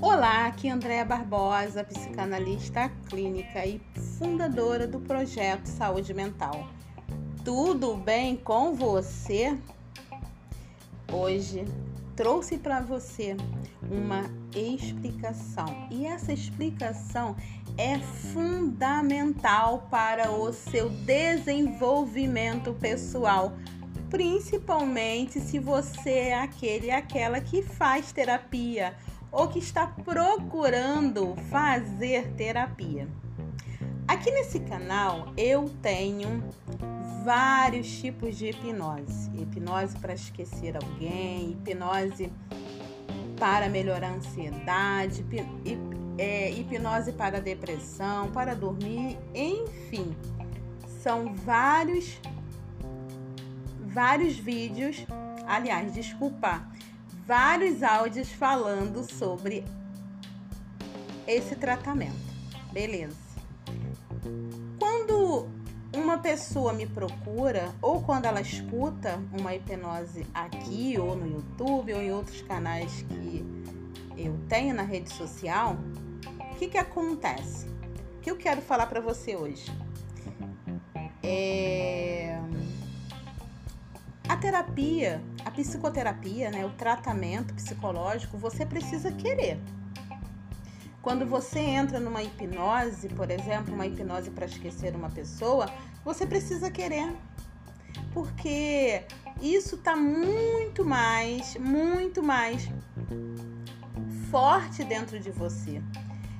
Olá, aqui é Andréa Barbosa, psicanalista clínica e fundadora do projeto Saúde Mental. Tudo bem com você? Hoje trouxe para você uma explicação e essa explicação é fundamental para o seu desenvolvimento pessoal, principalmente se você é aquele aquela que faz terapia ou que está procurando fazer terapia. Aqui nesse canal eu tenho vários tipos de hipnose: hipnose para esquecer alguém, hipnose para melhorar a ansiedade, é, hipnose para depressão, para dormir, enfim, são vários vários vídeos, aliás, desculpa, vários áudios falando sobre esse tratamento. Beleza? Quando uma pessoa me procura ou quando ela escuta uma hipnose aqui ou no YouTube ou em outros canais que eu tenho na rede social, o que, que acontece? O que eu quero falar para você hoje? É... A terapia, a psicoterapia, né, o tratamento psicológico, você precisa querer. Quando você entra numa hipnose, por exemplo, uma hipnose para esquecer uma pessoa, você precisa querer. Porque isso está muito mais, muito mais forte dentro de você.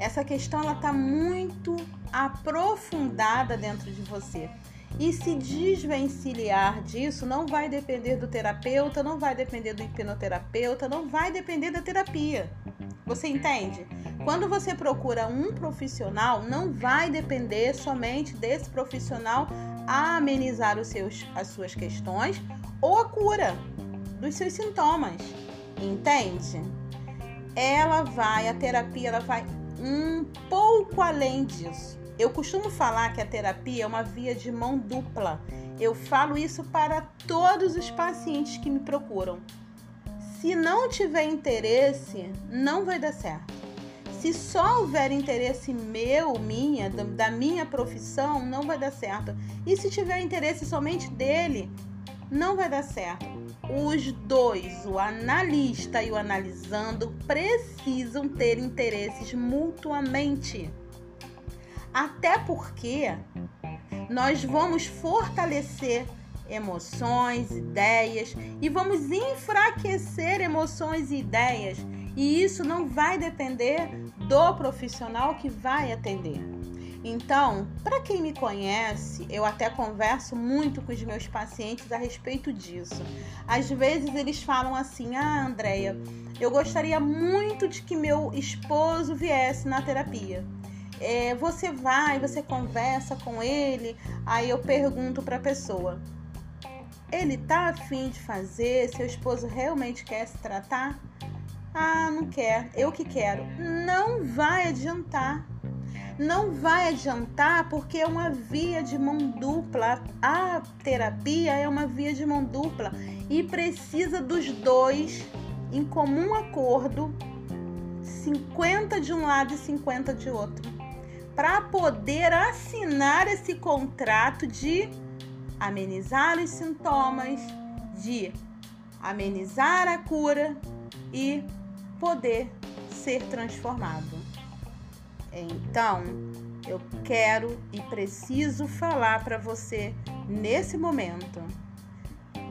Essa questão ela está muito aprofundada dentro de você. E se desvencilhar disso não vai depender do terapeuta, não vai depender do hipnoterapeuta, não vai depender da terapia. Você entende? Quando você procura um profissional, não vai depender somente desse profissional amenizar os seus, as suas questões ou a cura dos seus sintomas. Entende? Ela vai, a terapia, ela vai um pouco além disso. Eu costumo falar que a terapia é uma via de mão dupla. Eu falo isso para todos os pacientes que me procuram. Se não tiver interesse, não vai dar certo. Se só houver interesse meu, minha, da minha profissão, não vai dar certo. E se tiver interesse somente dele, não vai dar certo. Os dois, o analista e o analisando, precisam ter interesses mutuamente. Até porque nós vamos fortalecer emoções, ideias e vamos enfraquecer emoções e ideias. E isso não vai depender do profissional que vai atender. Então, para quem me conhece, eu até converso muito com os meus pacientes a respeito disso. Às vezes eles falam assim: "Ah, Andreia, eu gostaria muito de que meu esposo viesse na terapia" é, você vai, você conversa com ele, aí eu pergunto para a pessoa: ele tá afim de fazer? Seu esposo realmente quer se tratar? Ah, não quer, eu que quero. Não vai adiantar. Não vai adiantar porque é uma via de mão dupla. A terapia é uma via de mão dupla e precisa dos dois em comum acordo, 50 de um lado e 50 de outro para poder assinar esse contrato de amenizar os sintomas, de amenizar a cura e poder ser transformado. Então, eu quero e preciso falar para você nesse momento.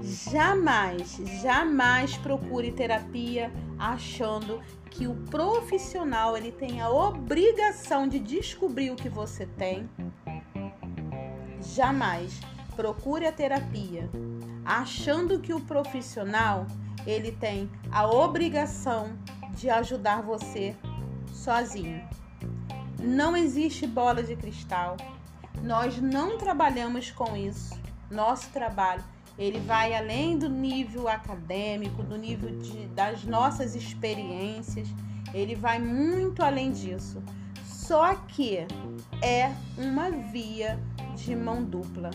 Jamais, jamais procure terapia achando que o profissional ele tem a obrigação de descobrir o que você tem. Jamais procure a terapia achando que o profissional ele tem a obrigação de ajudar você sozinho. Não existe bola de cristal. Nós não trabalhamos com isso. Nosso trabalho ele vai além do nível acadêmico, do nível de, das nossas experiências, ele vai muito além disso. Só que é uma via de mão dupla.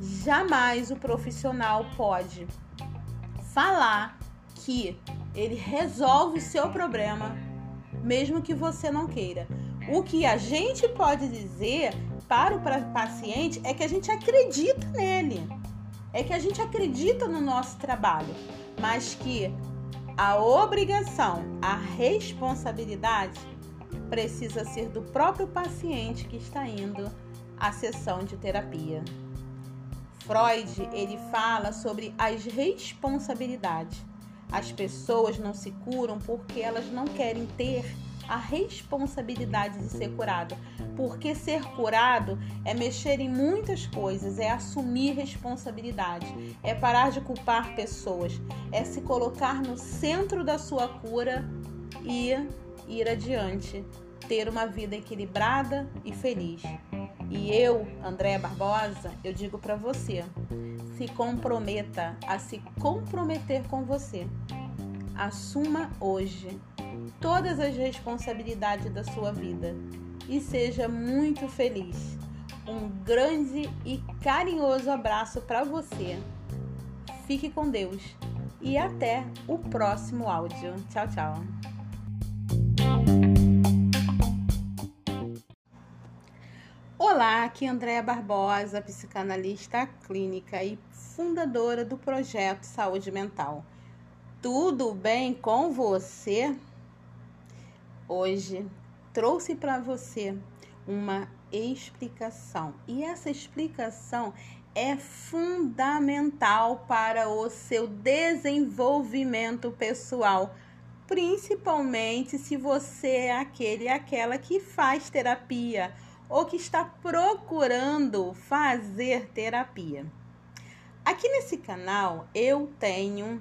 Jamais o profissional pode falar que ele resolve o seu problema, mesmo que você não queira. O que a gente pode dizer para o paciente é que a gente acredita nele, é que a gente acredita no nosso trabalho, mas que a obrigação, a responsabilidade precisa ser do próprio paciente que está indo à sessão de terapia. Freud, ele fala sobre as responsabilidades. As pessoas não se curam porque elas não querem ter a responsabilidade de ser curado. Porque ser curado é mexer em muitas coisas, é assumir responsabilidade, é parar de culpar pessoas, é se colocar no centro da sua cura e ir adiante, ter uma vida equilibrada e feliz. E eu, Andréa Barbosa, eu digo para você, se comprometa a se comprometer com você. Assuma hoje todas as responsabilidades da sua vida e seja muito feliz. Um grande e carinhoso abraço para você. Fique com Deus e até o próximo áudio. Tchau, tchau. Olá, aqui é Andréa Barbosa, psicanalista clínica e fundadora do projeto Saúde Mental. Tudo bem com você? Hoje trouxe para você uma explicação e essa explicação é fundamental para o seu desenvolvimento pessoal, principalmente se você é aquele aquela que faz terapia ou que está procurando fazer terapia. Aqui nesse canal eu tenho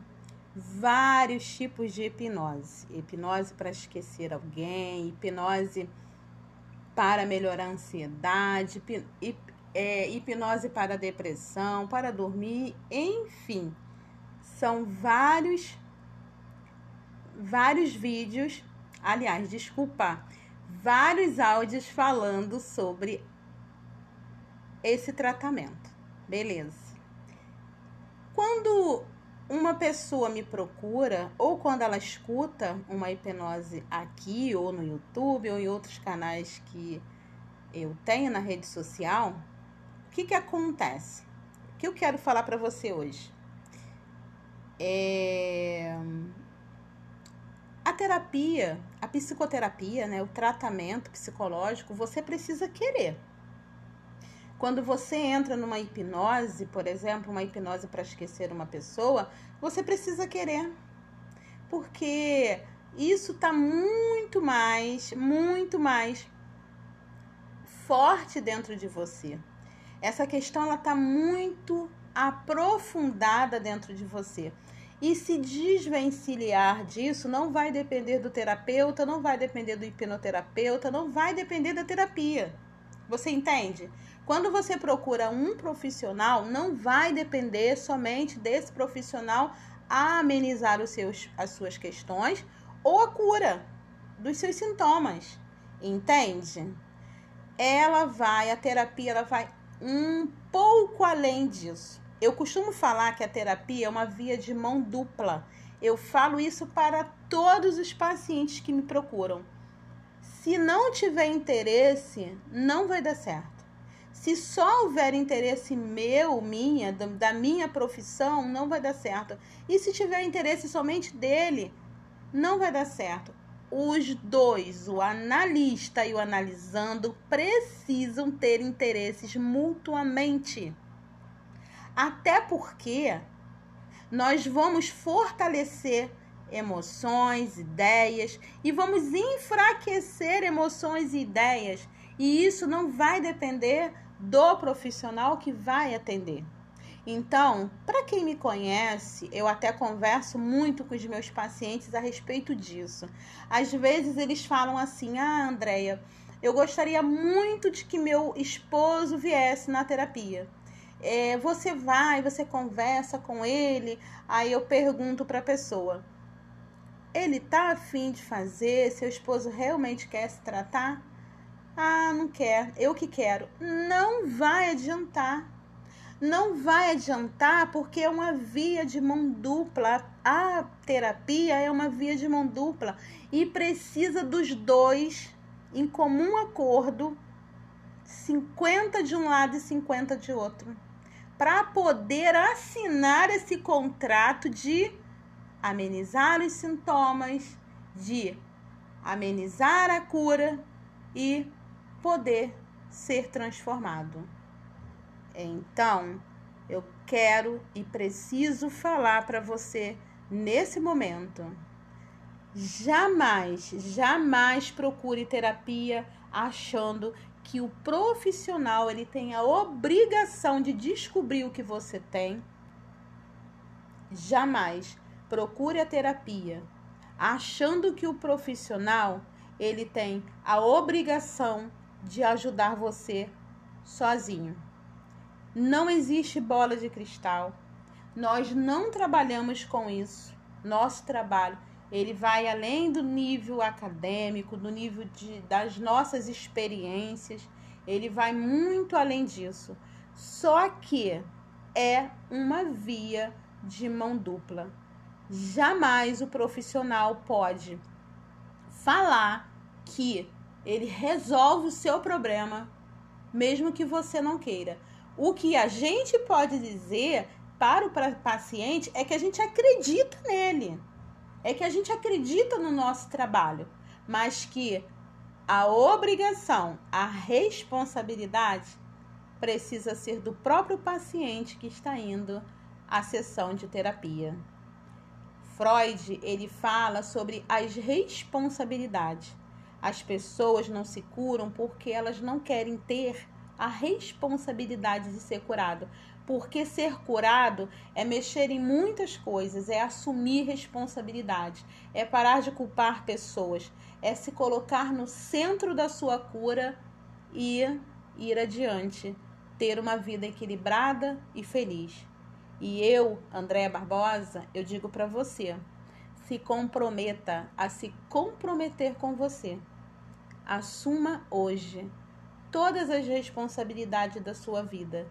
vários tipos de hipnose: hipnose para esquecer alguém, hipnose para melhorar a ansiedade, é, hipnose para depressão, para dormir, enfim, são vários vários vídeos. Aliás, desculpa, vários áudios falando sobre esse tratamento. Beleza. Quando pessoa me procura ou quando ela escuta uma hipnose aqui ou no YouTube ou em outros canais que eu tenho na rede social, o que que acontece? O que eu quero falar para você hoje? É a terapia, a psicoterapia, né, o tratamento psicológico, você precisa querer. Quando você entra numa hipnose, por exemplo, uma hipnose para esquecer uma pessoa, você precisa querer. Porque isso está muito mais, muito mais forte dentro de você. Essa questão ela está muito aprofundada dentro de você. E se desvencilhar disso não vai depender do terapeuta, não vai depender do hipnoterapeuta, não vai depender da terapia. Você entende? Quando você procura um profissional, não vai depender somente desse profissional a amenizar os seus, as suas questões ou a cura dos seus sintomas. Entende? Ela vai, a terapia, ela vai um pouco além disso. Eu costumo falar que a terapia é uma via de mão dupla. Eu falo isso para todos os pacientes que me procuram. Se não tiver interesse, não vai dar certo. Se só houver interesse meu, minha, da minha profissão, não vai dar certo. E se tiver interesse somente dele, não vai dar certo. Os dois, o analista e o analisando, precisam ter interesses mutuamente. Até porque nós vamos fortalecer emoções, ideias e vamos enfraquecer emoções e ideias, e isso não vai depender do profissional que vai atender. Então, para quem me conhece, eu até converso muito com os meus pacientes a respeito disso. Às vezes eles falam assim: "Ah, Andreia, eu gostaria muito de que meu esposo viesse na terapia" é, você vai, você conversa com ele, aí eu pergunto para a pessoa: ele tá afim de fazer? Seu esposo realmente quer se tratar? Não quer, eu que quero. Não vai adiantar. não vai adiantar porque é uma via de mão dupla. A terapia é uma via de mão dupla e precisa dos dois em comum acordo, 50 de um lado e 50 de outro, para poder assinar esse contrato de amenizar os sintomas, de amenizar a cura e poder ser transformado. Então, eu quero e preciso falar para você nesse momento. Jamais, jamais procure terapia achando que o profissional ele tem a obrigação de descobrir o que você tem. Jamais procure a terapia achando que o profissional ele tem a obrigação de ajudar você sozinho. Não existe bola de cristal. Nós não trabalhamos com isso. Nosso trabalho, ele vai além do nível acadêmico, do nível de, das nossas experiências. Ele vai muito além disso. Só que é uma via de mão dupla. Jamais o profissional pode falar que ele resolve o seu problema, mesmo que você não queira. O que a gente pode dizer para o paciente é que a gente acredita nele, é que a gente acredita no nosso trabalho, mas que a obrigação, a responsabilidade precisa ser do próprio paciente que está indo à sessão de terapia. Freud, ele fala sobre as responsabilidades. As pessoas não se curam porque elas não querem ter a responsabilidade de ser curado. Porque ser curado é mexer em muitas coisas, é assumir responsabilidade, é parar de culpar pessoas, é se colocar no centro da sua cura e ir adiante, ter uma vida equilibrada e feliz. E eu, Andréa Barbosa, eu digo para você, se comprometa a se comprometer com você. Assuma hoje todas as responsabilidades da sua vida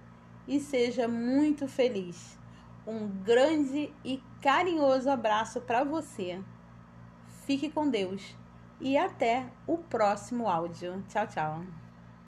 e seja muito feliz. Um grande e carinhoso abraço para você. Fique com Deus e até o próximo áudio. Tchau, tchau.